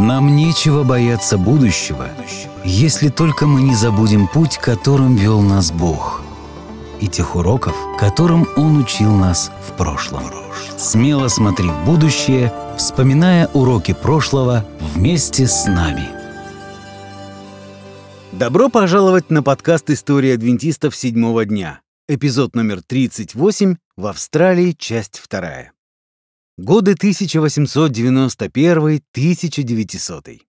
Нам нечего бояться будущего, если только мы не забудем путь, которым вел нас Бог, и тех уроков, которым Он учил нас в прошлом. Смело смотри в будущее, вспоминая уроки прошлого вместе с нами. Добро пожаловать на подкаст «История адвентистов седьмого дня». Эпизод номер 38 в Австралии, часть вторая. Годы 1891-1900.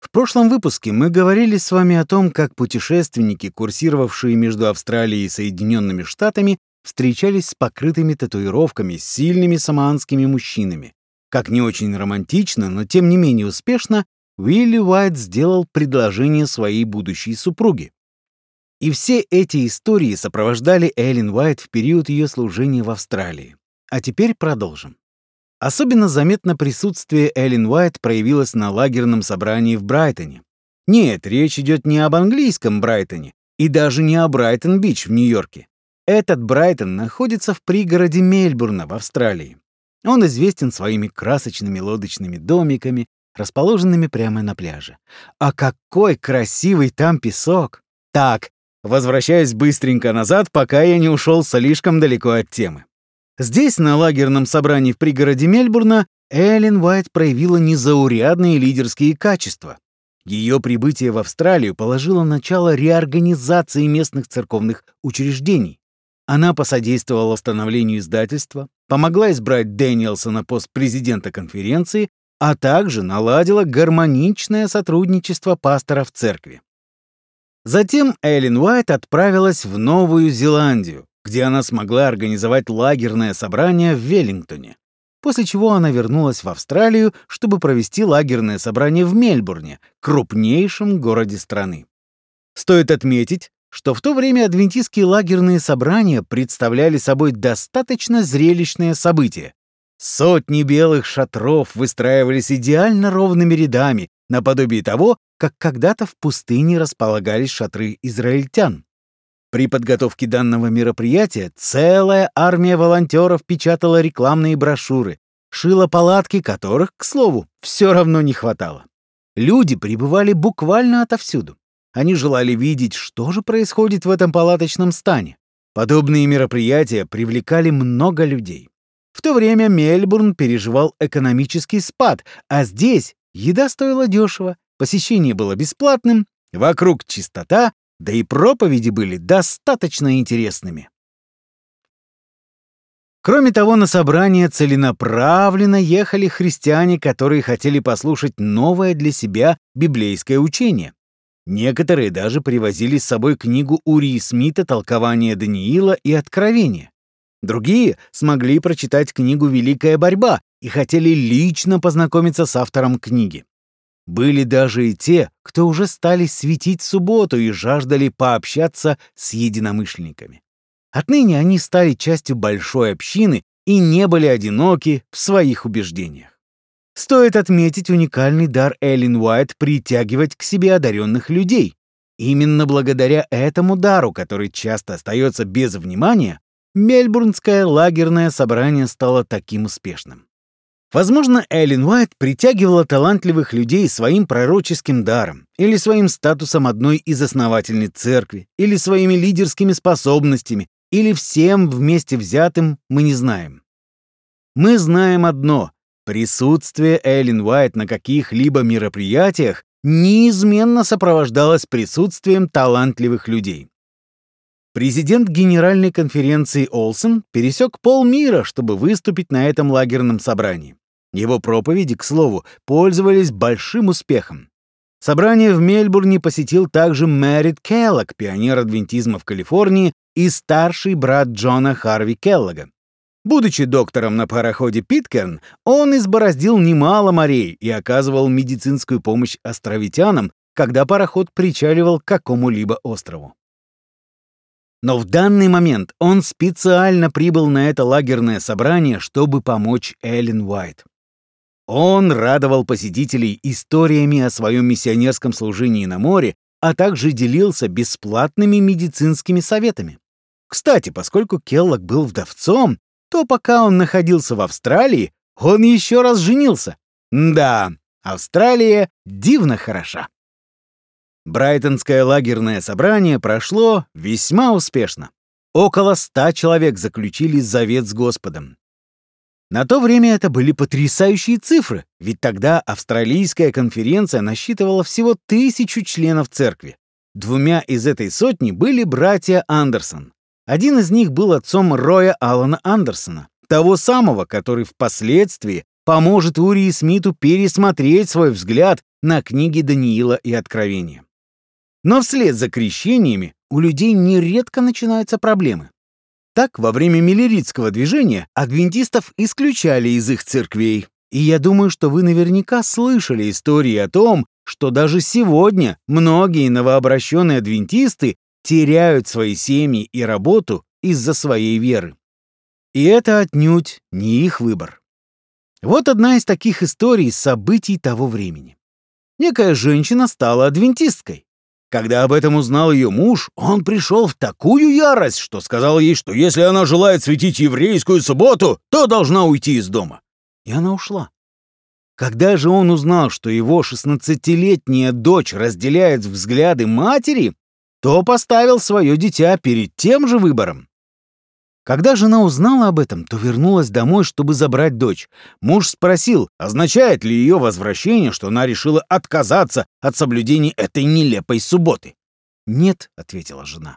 В прошлом выпуске мы говорили с вами о том, как путешественники, курсировавшие между Австралией и Соединенными Штатами, встречались с покрытыми татуировками, сильными самоанскими мужчинами. Как не очень романтично, но тем не менее успешно, Уилли Уайт сделал предложение своей будущей супруге. И все эти истории сопровождали Эллен Уайт в период ее служения в Австралии. А теперь продолжим. Особенно заметно присутствие Эллен Уайт проявилось на лагерном собрании в Брайтоне. Нет, речь идет не об английском Брайтоне и даже не о Брайтон-Бич в Нью-Йорке. Этот Брайтон находится в пригороде Мельбурна в Австралии. Он известен своими красочными лодочными домиками, расположенными прямо на пляже. А какой красивый там песок! Так, возвращаюсь быстренько назад, пока я не ушел слишком далеко от темы. Здесь, на лагерном собрании в пригороде Мельбурна, Эллен Уайт проявила незаурядные лидерские качества. Ее прибытие в Австралию положило начало реорганизации местных церковных учреждений. Она посодействовала восстановлению издательства, помогла избрать Дэниелса на пост президента конференции, а также наладила гармоничное сотрудничество пасторов церкви. Затем Эллен Уайт отправилась в Новую Зеландию, где она смогла организовать лагерное собрание в Веллингтоне, после чего она вернулась в Австралию, чтобы провести лагерное собрание в Мельбурне, крупнейшем городе страны. Стоит отметить, что в то время адвентистские лагерные собрания представляли собой достаточно зрелищное событие. Сотни белых шатров выстраивались идеально ровными рядами, наподобие того, как когда-то в пустыне располагались шатры израильтян. При подготовке данного мероприятия целая армия волонтеров печатала рекламные брошюры, шила палатки, которых, к слову, все равно не хватало. Люди прибывали буквально отовсюду. Они желали видеть, что же происходит в этом палаточном стане. Подобные мероприятия привлекали много людей. В то время Мельбурн переживал экономический спад, а здесь еда стоила дешево, посещение было бесплатным, вокруг чистота, да и проповеди были достаточно интересными. Кроме того, на собрание целенаправленно ехали христиане, которые хотели послушать новое для себя библейское учение. Некоторые даже привозили с собой книгу Урии Смита «Толкование Даниила и Откровения». Другие смогли прочитать книгу «Великая борьба» и хотели лично познакомиться с автором книги. Были даже и те, кто уже стали светить субботу и жаждали пообщаться с единомышленниками. Отныне они стали частью большой общины и не были одиноки в своих убеждениях. Стоит отметить уникальный дар Эллен Уайт притягивать к себе одаренных людей. Именно благодаря этому дару, который часто остается без внимания, Мельбурнское лагерное собрание стало таким успешным. Возможно, Эллен Уайт притягивала талантливых людей своим пророческим даром, или своим статусом одной из основательниц церкви, или своими лидерскими способностями, или всем вместе взятым мы не знаем. Мы знаем одно — присутствие Эллен Уайт на каких-либо мероприятиях неизменно сопровождалось присутствием талантливых людей. Президент Генеральной конференции Олсен пересек полмира, чтобы выступить на этом лагерном собрании. Его проповеди, к слову, пользовались большим успехом. Собрание в Мельбурне посетил также Мэрит Келлог, пионер адвентизма в Калифорнии и старший брат Джона Харви Келлога. Будучи доктором на пароходе Питкерн, он избороздил немало морей и оказывал медицинскую помощь островитянам, когда пароход причаливал к какому-либо острову. Но в данный момент он специально прибыл на это лагерное собрание, чтобы помочь Эллен Уайт. Он радовал посетителей историями о своем миссионерском служении на море, а также делился бесплатными медицинскими советами. Кстати, поскольку Келлог был вдовцом, то пока он находился в Австралии, он еще раз женился. Да, Австралия дивно хороша. Брайтонское лагерное собрание прошло весьма успешно. Около ста человек заключили завет с Господом. На то время это были потрясающие цифры, ведь тогда австралийская конференция насчитывала всего тысячу членов церкви. Двумя из этой сотни были братья Андерсон. Один из них был отцом Роя Алана Андерсона, того самого, который впоследствии поможет Урии Смиту пересмотреть свой взгляд на книги Даниила и Откровения. Но вслед за крещениями у людей нередко начинаются проблемы. Так, во время миллеритского движения адвентистов исключали из их церквей. И я думаю, что вы наверняка слышали истории о том, что даже сегодня многие новообращенные адвентисты теряют свои семьи и работу из-за своей веры. И это отнюдь не их выбор. Вот одна из таких историй событий того времени. Некая женщина стала адвентисткой. Когда об этом узнал ее муж, он пришел в такую ярость, что сказал ей, что если она желает светить еврейскую субботу, то должна уйти из дома. И она ушла. Когда же он узнал, что его шестнадцатилетняя дочь разделяет взгляды матери, то поставил свое дитя перед тем же выбором. Когда жена узнала об этом, то вернулась домой, чтобы забрать дочь. Муж спросил, означает ли ее возвращение, что она решила отказаться от соблюдения этой нелепой субботы. «Нет», — ответила жена.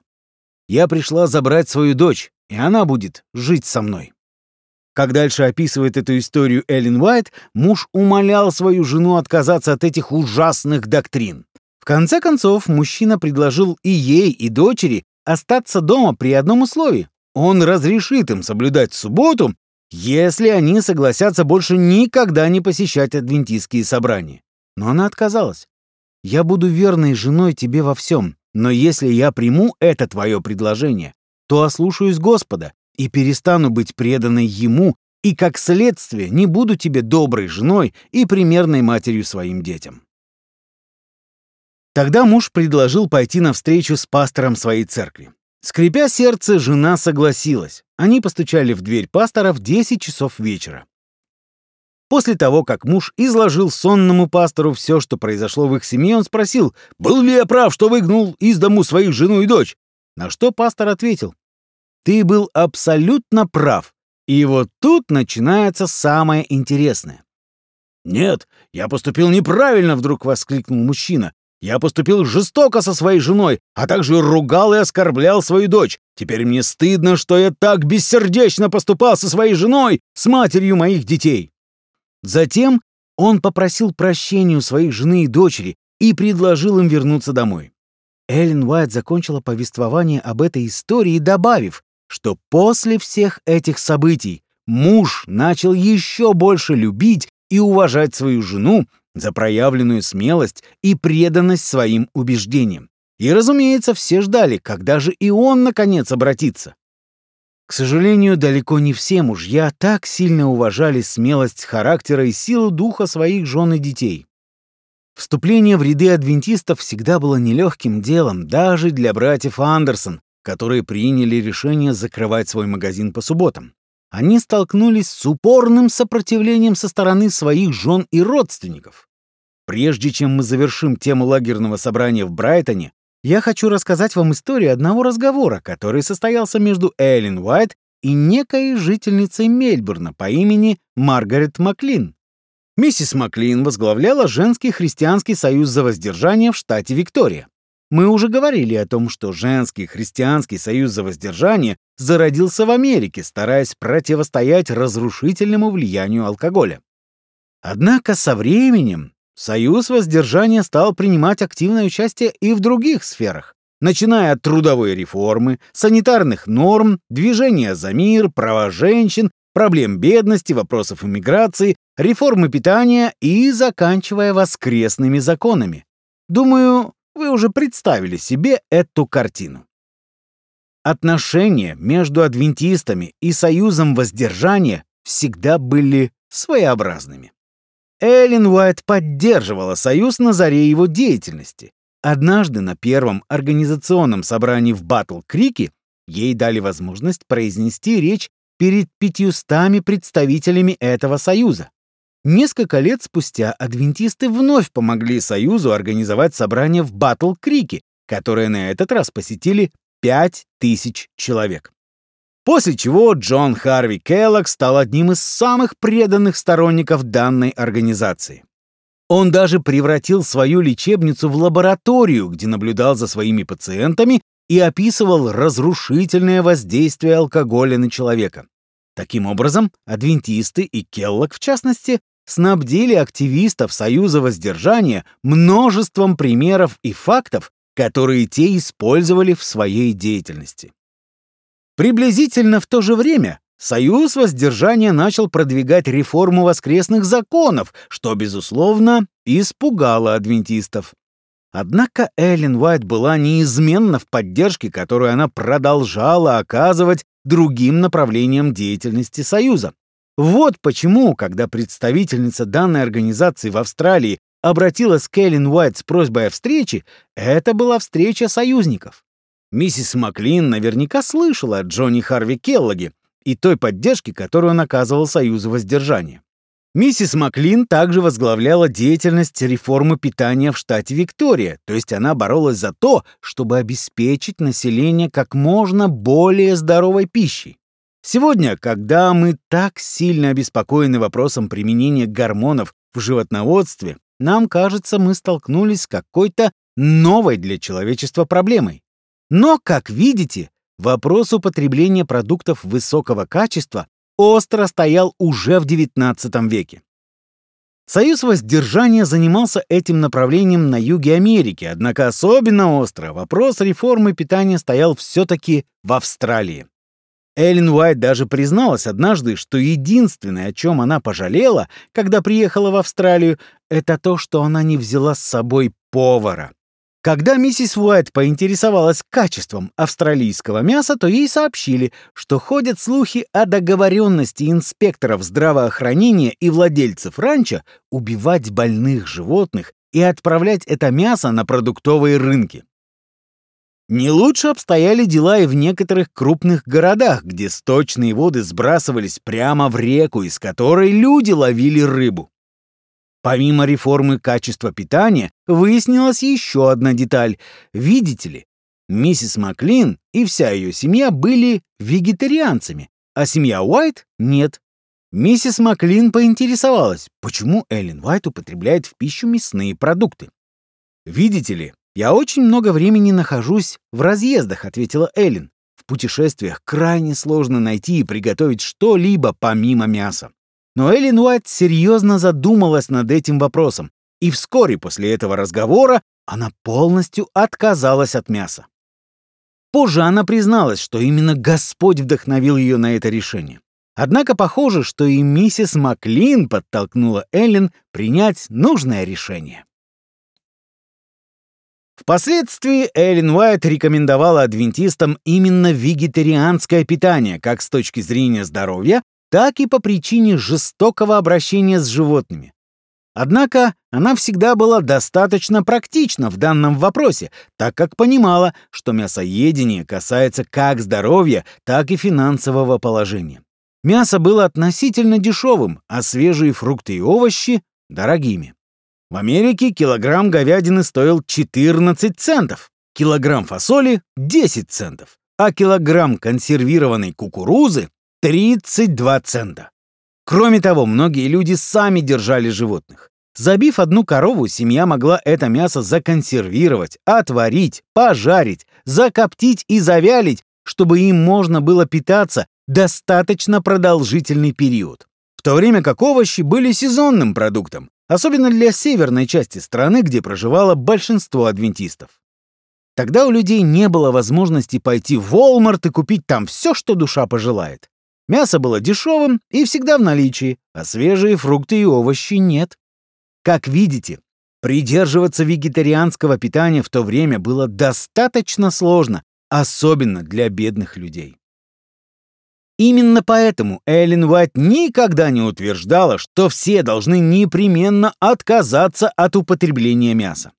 «Я пришла забрать свою дочь, и она будет жить со мной». Как дальше описывает эту историю Эллен Уайт, муж умолял свою жену отказаться от этих ужасных доктрин. В конце концов, мужчина предложил и ей, и дочери остаться дома при одном условии. Он разрешит им соблюдать субботу, если они согласятся больше никогда не посещать адвентистские собрания. Но она отказалась. «Я буду верной женой тебе во всем, но если я приму это твое предложение, то ослушаюсь Господа и перестану быть преданной Ему, и как следствие не буду тебе доброй женой и примерной матерью своим детям». Тогда муж предложил пойти на встречу с пастором своей церкви. Скрипя сердце, жена согласилась. Они постучали в дверь пастора в 10 часов вечера. После того, как муж изложил сонному пастору все, что произошло в их семье, он спросил, был ли я прав, что выгнул из дому своих жену и дочь. На что пастор ответил, ты был абсолютно прав. И вот тут начинается самое интересное. «Нет, я поступил неправильно», — вдруг воскликнул мужчина. Я поступил жестоко со своей женой, а также ругал и оскорблял свою дочь. Теперь мне стыдно, что я так бессердечно поступал со своей женой, с матерью моих детей. Затем он попросил прощения у своей жены и дочери и предложил им вернуться домой. Эллен Уайт закончила повествование об этой истории, добавив, что после всех этих событий муж начал еще больше любить и уважать свою жену за проявленную смелость и преданность своим убеждениям. И, разумеется, все ждали, когда же и он, наконец, обратится. К сожалению, далеко не все мужья так сильно уважали смелость характера и силу духа своих жен и детей. Вступление в ряды адвентистов всегда было нелегким делом даже для братьев Андерсон, которые приняли решение закрывать свой магазин по субботам они столкнулись с упорным сопротивлением со стороны своих жен и родственников. Прежде чем мы завершим тему лагерного собрания в Брайтоне, я хочу рассказать вам историю одного разговора, который состоялся между Эллен Уайт и некой жительницей Мельбурна по имени Маргарет Маклин. Миссис Маклин возглавляла женский христианский союз за воздержание в штате Виктория. Мы уже говорили о том, что женский христианский союз за воздержание зародился в Америке, стараясь противостоять разрушительному влиянию алкоголя. Однако со временем союз воздержания стал принимать активное участие и в других сферах, начиная от трудовой реформы, санитарных норм, движения за мир, права женщин, проблем бедности, вопросов иммиграции, реформы питания и заканчивая воскресными законами. Думаю, вы уже представили себе эту картину. Отношения между адвентистами и союзом воздержания всегда были своеобразными. Эллен Уайт поддерживала союз на заре его деятельности. Однажды на первом организационном собрании в Батл-Крике ей дали возможность произнести речь перед пятьюстами представителями этого союза. Несколько лет спустя адвентисты вновь помогли Союзу организовать собрание в Батл-Крике, которое на этот раз посетили 5000 человек. После чего Джон Харви Келлог стал одним из самых преданных сторонников данной организации. Он даже превратил свою лечебницу в лабораторию, где наблюдал за своими пациентами и описывал разрушительное воздействие алкоголя на человека. Таким образом, адвентисты и Келлог, в частности, снабдили активистов Союза воздержания множеством примеров и фактов, которые те использовали в своей деятельности. Приблизительно в то же время Союз воздержания начал продвигать реформу воскресных законов, что, безусловно, испугало адвентистов. Однако Эллен Уайт была неизменна в поддержке, которую она продолжала оказывать другим направлениям деятельности Союза. Вот почему, когда представительница данной организации в Австралии обратилась к Эллен Уайт с просьбой о встрече, это была встреча союзников. Миссис Маклин наверняка слышала о Джонни Харви Келлоге и той поддержке, которую он оказывал Союзу воздержания. Миссис Маклин также возглавляла деятельность реформы питания в штате Виктория, то есть она боролась за то, чтобы обеспечить население как можно более здоровой пищей. Сегодня, когда мы так сильно обеспокоены вопросом применения гормонов в животноводстве, нам кажется, мы столкнулись с какой-то новой для человечества проблемой. Но, как видите, вопрос употребления продуктов высокого качества остро стоял уже в XIX веке. Союз воздержания занимался этим направлением на юге Америки, однако особенно остро вопрос реформы питания стоял все-таки в Австралии. Эллен Уайт даже призналась однажды, что единственное, о чем она пожалела, когда приехала в Австралию, это то, что она не взяла с собой повара. Когда миссис Уайт поинтересовалась качеством австралийского мяса, то ей сообщили, что ходят слухи о договоренности инспекторов здравоохранения и владельцев ранчо убивать больных животных и отправлять это мясо на продуктовые рынки. Не лучше обстояли дела и в некоторых крупных городах, где сточные воды сбрасывались прямо в реку, из которой люди ловили рыбу. Помимо реформы качества питания, выяснилась еще одна деталь. Видите ли, миссис Маклин и вся ее семья были вегетарианцами, а семья Уайт — нет. Миссис Маклин поинтересовалась, почему Эллен Уайт употребляет в пищу мясные продукты. «Видите ли, «Я очень много времени нахожусь в разъездах», — ответила Эллен. «В путешествиях крайне сложно найти и приготовить что-либо помимо мяса». Но Эллен Уайт серьезно задумалась над этим вопросом, и вскоре после этого разговора она полностью отказалась от мяса. Позже она призналась, что именно Господь вдохновил ее на это решение. Однако похоже, что и миссис Маклин подтолкнула Эллен принять нужное решение. Впоследствии Эллен Уайт рекомендовала адвентистам именно вегетарианское питание как с точки зрения здоровья, так и по причине жестокого обращения с животными. Однако она всегда была достаточно практична в данном вопросе, так как понимала, что мясоедение касается как здоровья, так и финансового положения. Мясо было относительно дешевым, а свежие фрукты и овощи — дорогими. В Америке килограмм говядины стоил 14 центов, килограмм фасоли — 10 центов, а килограмм консервированной кукурузы — 32 цента. Кроме того, многие люди сами держали животных. Забив одну корову, семья могла это мясо законсервировать, отварить, пожарить, закоптить и завялить, чтобы им можно было питаться достаточно продолжительный период. В то время как овощи были сезонным продуктом, особенно для северной части страны, где проживало большинство адвентистов. Тогда у людей не было возможности пойти в Walmart и купить там все, что душа пожелает. Мясо было дешевым и всегда в наличии, а свежие фрукты и овощи нет. Как видите, придерживаться вегетарианского питания в то время было достаточно сложно, особенно для бедных людей. Именно поэтому Эллен Уайт никогда не утверждала, что все должны непременно отказаться от употребления мяса.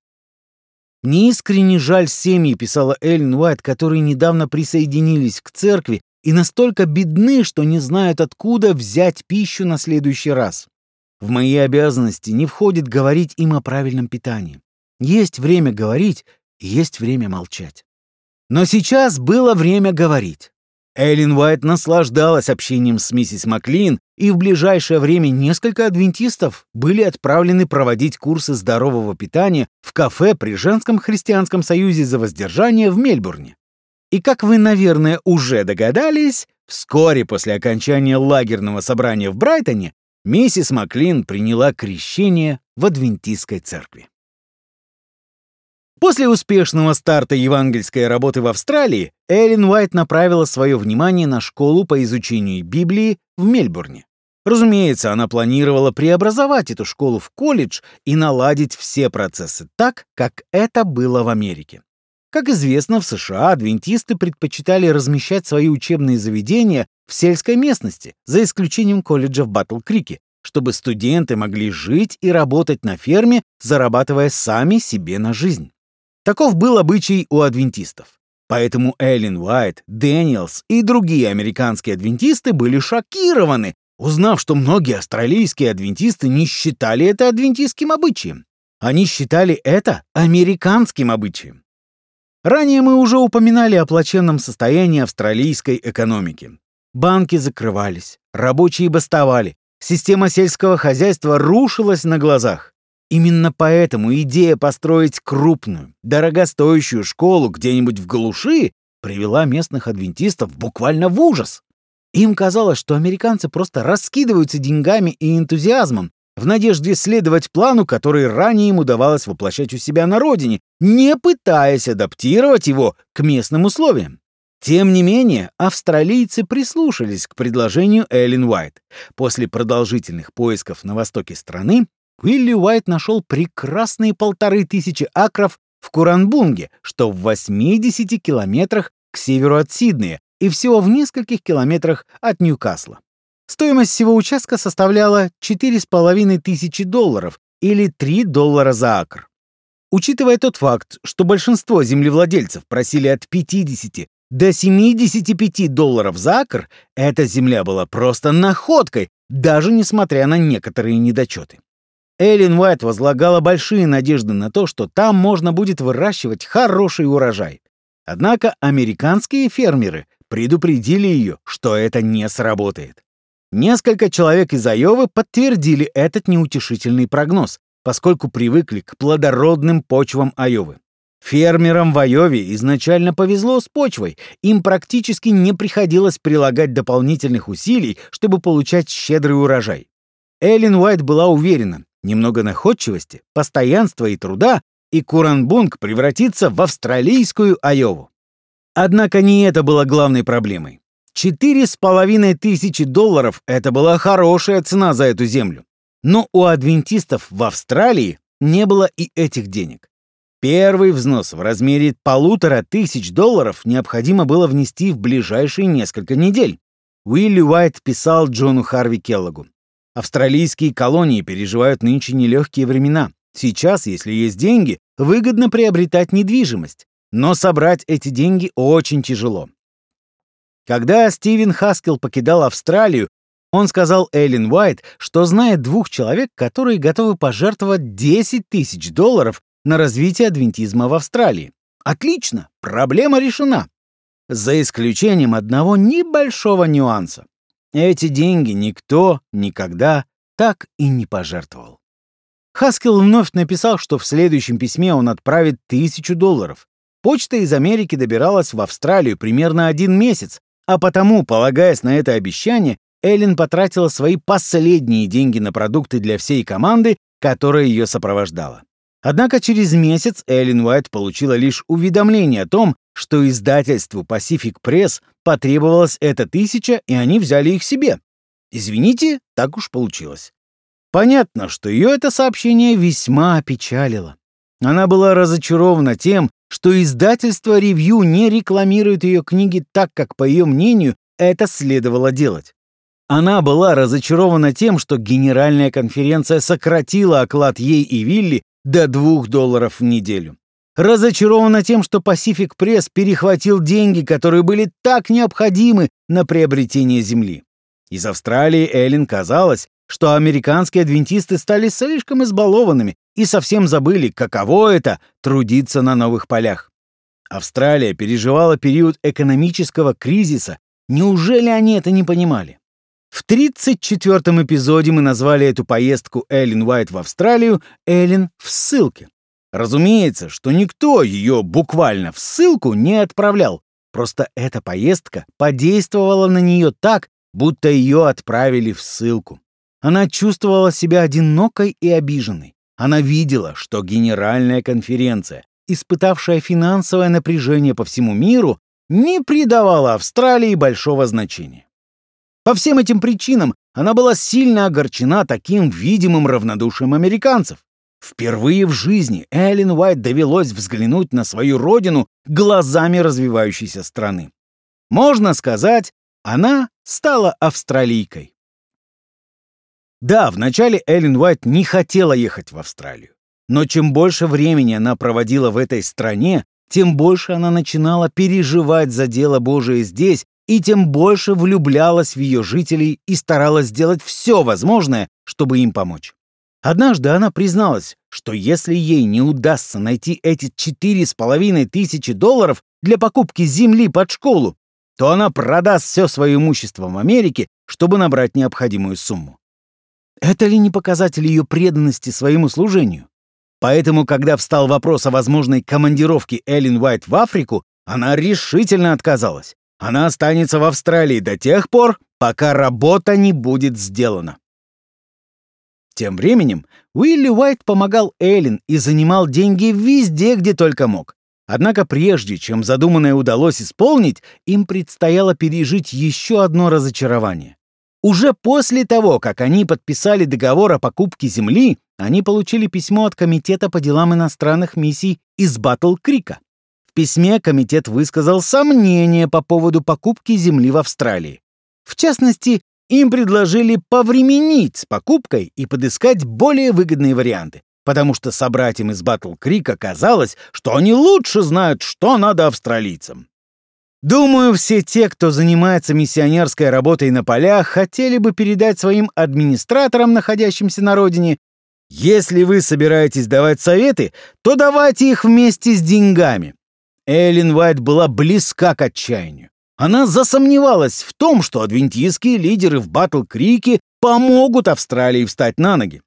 «Мне искренне жаль семьи», — писала Эллен Уайт, которые недавно присоединились к церкви и настолько бедны, что не знают, откуда взять пищу на следующий раз. В мои обязанности не входит говорить им о правильном питании. Есть время говорить, есть время молчать. Но сейчас было время говорить. Эллен Уайт наслаждалась общением с миссис Маклин, и в ближайшее время несколько адвентистов были отправлены проводить курсы здорового питания в кафе при Женском христианском союзе за воздержание в Мельбурне. И как вы, наверное, уже догадались, вскоре после окончания лагерного собрания в Брайтоне миссис Маклин приняла крещение в адвентистской церкви. После успешного старта евангельской работы в Австралии Эллен Уайт направила свое внимание на школу по изучению Библии в Мельбурне. Разумеется, она планировала преобразовать эту школу в колледж и наладить все процессы так, как это было в Америке. Как известно, в США адвентисты предпочитали размещать свои учебные заведения в сельской местности, за исключением колледжа в Батл-Крике, чтобы студенты могли жить и работать на ферме, зарабатывая сами себе на жизнь. Таков был обычай у адвентистов. Поэтому Эллен Уайт, Дэниелс и другие американские адвентисты были шокированы, узнав, что многие австралийские адвентисты не считали это адвентистским обычаем. Они считали это американским обычаем. Ранее мы уже упоминали о плачевном состоянии австралийской экономики. Банки закрывались, рабочие бастовали, система сельского хозяйства рушилась на глазах. Именно поэтому идея построить крупную, дорогостоящую школу где-нибудь в глуши привела местных адвентистов буквально в ужас. Им казалось, что американцы просто раскидываются деньгами и энтузиазмом в надежде следовать плану, который ранее им удавалось воплощать у себя на родине, не пытаясь адаптировать его к местным условиям. Тем не менее, австралийцы прислушались к предложению Эллен Уайт. После продолжительных поисков на востоке страны Уилли Уайт нашел прекрасные полторы тысячи акров в Куранбунге, что в 80 километрах к северу от Сиднея и всего в нескольких километрах от Ньюкасла. Стоимость всего участка составляла 4,5 тысячи долларов или 3 доллара за акр. Учитывая тот факт, что большинство землевладельцев просили от 50 до 75 долларов за акр, эта земля была просто находкой, даже несмотря на некоторые недочеты. Эллен Уайт возлагала большие надежды на то, что там можно будет выращивать хороший урожай. Однако американские фермеры предупредили ее, что это не сработает. Несколько человек из Айовы подтвердили этот неутешительный прогноз, поскольку привыкли к плодородным почвам Айовы. Фермерам в Айове изначально повезло с почвой, им практически не приходилось прилагать дополнительных усилий, чтобы получать щедрый урожай. Эллен Уайт была уверена, Немного находчивости, постоянства и труда, и Куранбунг превратится в австралийскую Айову. Однако не это было главной проблемой. Четыре с половиной тысячи долларов — это была хорошая цена за эту землю. Но у адвентистов в Австралии не было и этих денег. Первый взнос в размере полутора тысяч долларов необходимо было внести в ближайшие несколько недель. Уилли Уайт писал Джону Харви Келлогу. Австралийские колонии переживают нынче нелегкие времена. Сейчас, если есть деньги, выгодно приобретать недвижимость. Но собрать эти деньги очень тяжело. Когда Стивен Хаскел покидал Австралию, он сказал Эллен Уайт, что знает двух человек, которые готовы пожертвовать 10 тысяч долларов на развитие адвентизма в Австралии. Отлично, проблема решена. За исключением одного небольшого нюанса. Эти деньги никто никогда так и не пожертвовал. Хаскел вновь написал, что в следующем письме он отправит тысячу долларов. Почта из Америки добиралась в Австралию примерно один месяц, а потому, полагаясь на это обещание, Эллен потратила свои последние деньги на продукты для всей команды, которая ее сопровождала. Однако через месяц Эллен Уайт получила лишь уведомление о том, что издательству Pacific Press потребовалась эта тысяча, и они взяли их себе. Извините, так уж получилось. Понятно, что ее это сообщение весьма опечалило. Она была разочарована тем, что издательство «Ревью» не рекламирует ее книги так, как, по ее мнению, это следовало делать. Она была разочарована тем, что Генеральная конференция сократила оклад ей и Вилли до 2 долларов в неделю разочарована тем, что Pacific Press перехватил деньги, которые были так необходимы на приобретение земли. Из Австралии Эллен казалось, что американские адвентисты стали слишком избалованными и совсем забыли, каково это — трудиться на новых полях. Австралия переживала период экономического кризиса. Неужели они это не понимали? В 34-м эпизоде мы назвали эту поездку Эллен Уайт в Австралию «Эллен в ссылке». Разумеется, что никто ее буквально в ссылку не отправлял. Просто эта поездка подействовала на нее так, будто ее отправили в ссылку. Она чувствовала себя одинокой и обиженной. Она видела, что Генеральная конференция, испытавшая финансовое напряжение по всему миру, не придавала Австралии большого значения. По всем этим причинам она была сильно огорчена таким видимым равнодушием американцев. Впервые в жизни Эллен Уайт довелось взглянуть на свою родину глазами развивающейся страны. Можно сказать, она стала австралийкой. Да, вначале Эллен Уайт не хотела ехать в Австралию. Но чем больше времени она проводила в этой стране, тем больше она начинала переживать за дело Божие здесь и тем больше влюблялась в ее жителей и старалась сделать все возможное, чтобы им помочь. Однажды она призналась, что если ей не удастся найти эти четыре с половиной тысячи долларов для покупки земли под школу, то она продаст все свое имущество в Америке, чтобы набрать необходимую сумму. Это ли не показатель ее преданности своему служению? Поэтому, когда встал вопрос о возможной командировке Эллен Уайт в Африку, она решительно отказалась. Она останется в Австралии до тех пор, пока работа не будет сделана. Тем временем Уилли Уайт помогал Эллен и занимал деньги везде, где только мог. Однако прежде, чем задуманное удалось исполнить, им предстояло пережить еще одно разочарование. Уже после того, как они подписали договор о покупке земли, они получили письмо от Комитета по делам иностранных миссий из Батл-Крика. В письме комитет высказал сомнения по поводу покупки земли в Австралии. В частности, им предложили повременить с покупкой и подыскать более выгодные варианты, потому что собратьям из Батл Крика казалось, что они лучше знают, что надо австралийцам. Думаю, все те, кто занимается миссионерской работой на полях, хотели бы передать своим администраторам, находящимся на родине, если вы собираетесь давать советы, то давайте их вместе с деньгами. Эллен Уайт была близка к отчаянию. Она засомневалась в том, что адвентистские лидеры в Батл-Крике помогут Австралии встать на ноги.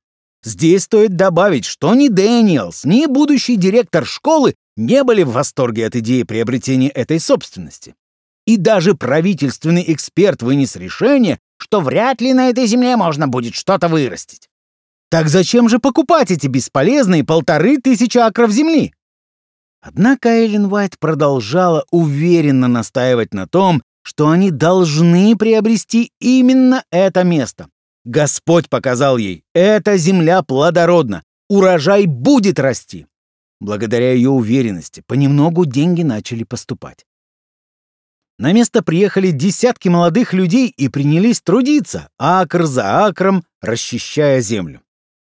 Здесь стоит добавить, что ни Дэниелс, ни будущий директор школы не были в восторге от идеи приобретения этой собственности. И даже правительственный эксперт вынес решение, что вряд ли на этой земле можно будет что-то вырастить. Так зачем же покупать эти бесполезные полторы тысячи акров земли? Однако Эллен Уайт продолжала уверенно настаивать на том, что они должны приобрести именно это место. Господь показал ей, эта земля плодородна, урожай будет расти. Благодаря ее уверенности понемногу деньги начали поступать. На место приехали десятки молодых людей и принялись трудиться, акр за акром, расчищая землю.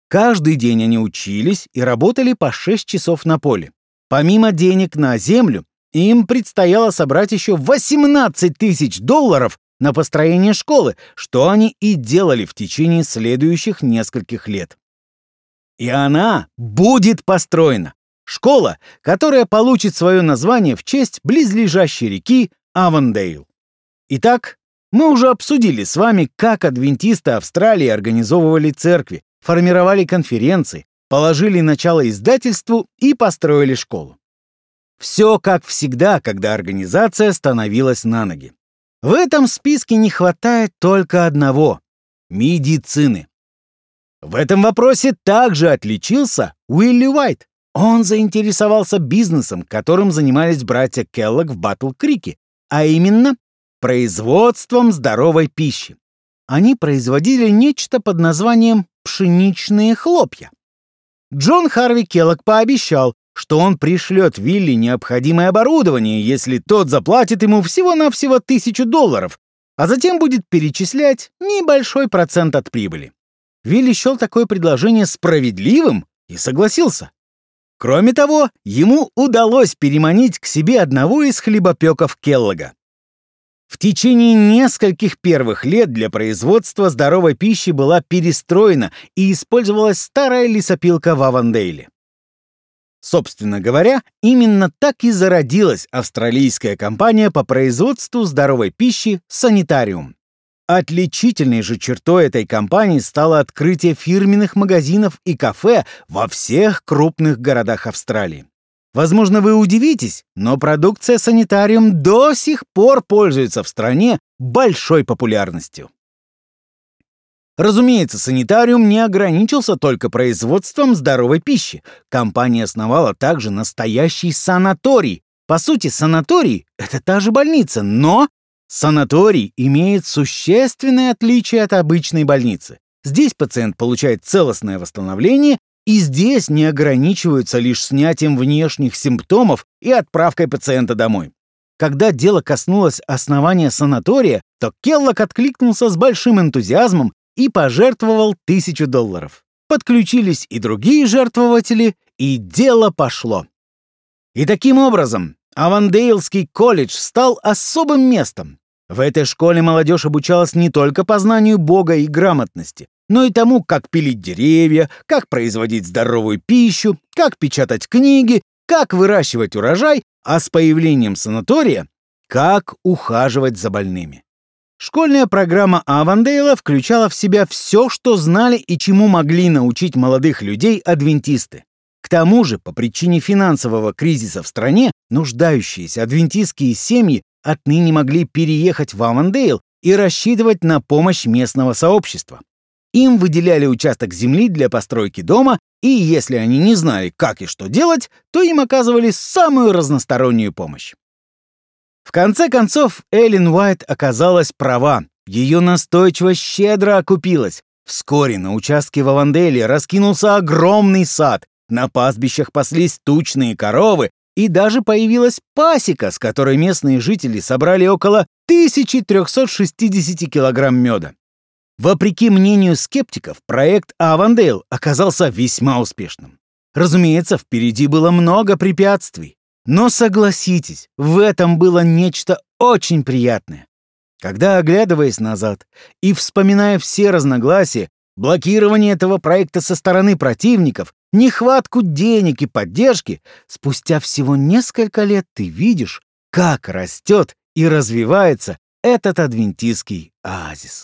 Каждый день они учились и работали по 6 часов на поле. Помимо денег на землю, им предстояло собрать еще 18 тысяч долларов на построение школы, что они и делали в течение следующих нескольких лет. И она будет построена. Школа, которая получит свое название в честь близлежащей реки Авандейл. Итак, мы уже обсудили с вами, как адвентисты Австралии организовывали церкви, формировали конференции, положили начало издательству и построили школу. Все как всегда, когда организация становилась на ноги. В этом списке не хватает только одного — медицины. В этом вопросе также отличился Уилли Уайт. Он заинтересовался бизнесом, которым занимались братья Келлог в Батл-Крике, а именно производством здоровой пищи. Они производили нечто под названием пшеничные хлопья. Джон Харви Келлог пообещал, что он пришлет Вилли необходимое оборудование, если тот заплатит ему всего-навсего тысячу долларов, а затем будет перечислять небольшой процент от прибыли. Вилли счел такое предложение справедливым и согласился. Кроме того, ему удалось переманить к себе одного из хлебопеков Келлога. В течение нескольких первых лет для производства здоровой пищи была перестроена и использовалась старая лесопилка в Авандейле. Собственно говоря, именно так и зародилась австралийская компания по производству здоровой пищи «Санитариум». Отличительной же чертой этой компании стало открытие фирменных магазинов и кафе во всех крупных городах Австралии. Возможно, вы удивитесь, но продукция «Санитариум» до сих пор пользуется в стране большой популярностью. Разумеется, санитариум не ограничился только производством здоровой пищи. Компания основала также настоящий санаторий. По сути, санаторий — это та же больница, но санаторий имеет существенное отличие от обычной больницы. Здесь пациент получает целостное восстановление, и здесь не ограничиваются лишь снятием внешних симптомов и отправкой пациента домой. Когда дело коснулось основания санатория, то Келлок откликнулся с большим энтузиазмом и пожертвовал тысячу долларов. Подключились и другие жертвователи, и дело пошло. И таким образом Авандейлский колледж стал особым местом. В этой школе молодежь обучалась не только познанию Бога и грамотности, но и тому, как пилить деревья, как производить здоровую пищу, как печатать книги, как выращивать урожай, а с появлением санатория — как ухаживать за больными. Школьная программа Авандейла включала в себя все, что знали и чему могли научить молодых людей адвентисты. К тому же, по причине финансового кризиса в стране, нуждающиеся адвентистские семьи отныне могли переехать в Авандейл и рассчитывать на помощь местного сообщества. Им выделяли участок земли для постройки дома, и если они не знали, как и что делать, то им оказывали самую разностороннюю помощь. В конце концов, Эллен Уайт оказалась права. Ее настойчивость щедро окупилась. Вскоре на участке в Аванделе раскинулся огромный сад, на пастбищах паслись тучные коровы, и даже появилась пасека, с которой местные жители собрали около 1360 килограмм меда. Вопреки мнению скептиков, проект Авандейл оказался весьма успешным. Разумеется, впереди было много препятствий. Но согласитесь, в этом было нечто очень приятное. Когда, оглядываясь назад и вспоминая все разногласия, блокирование этого проекта со стороны противников, нехватку денег и поддержки, спустя всего несколько лет ты видишь, как растет и развивается этот адвентистский оазис.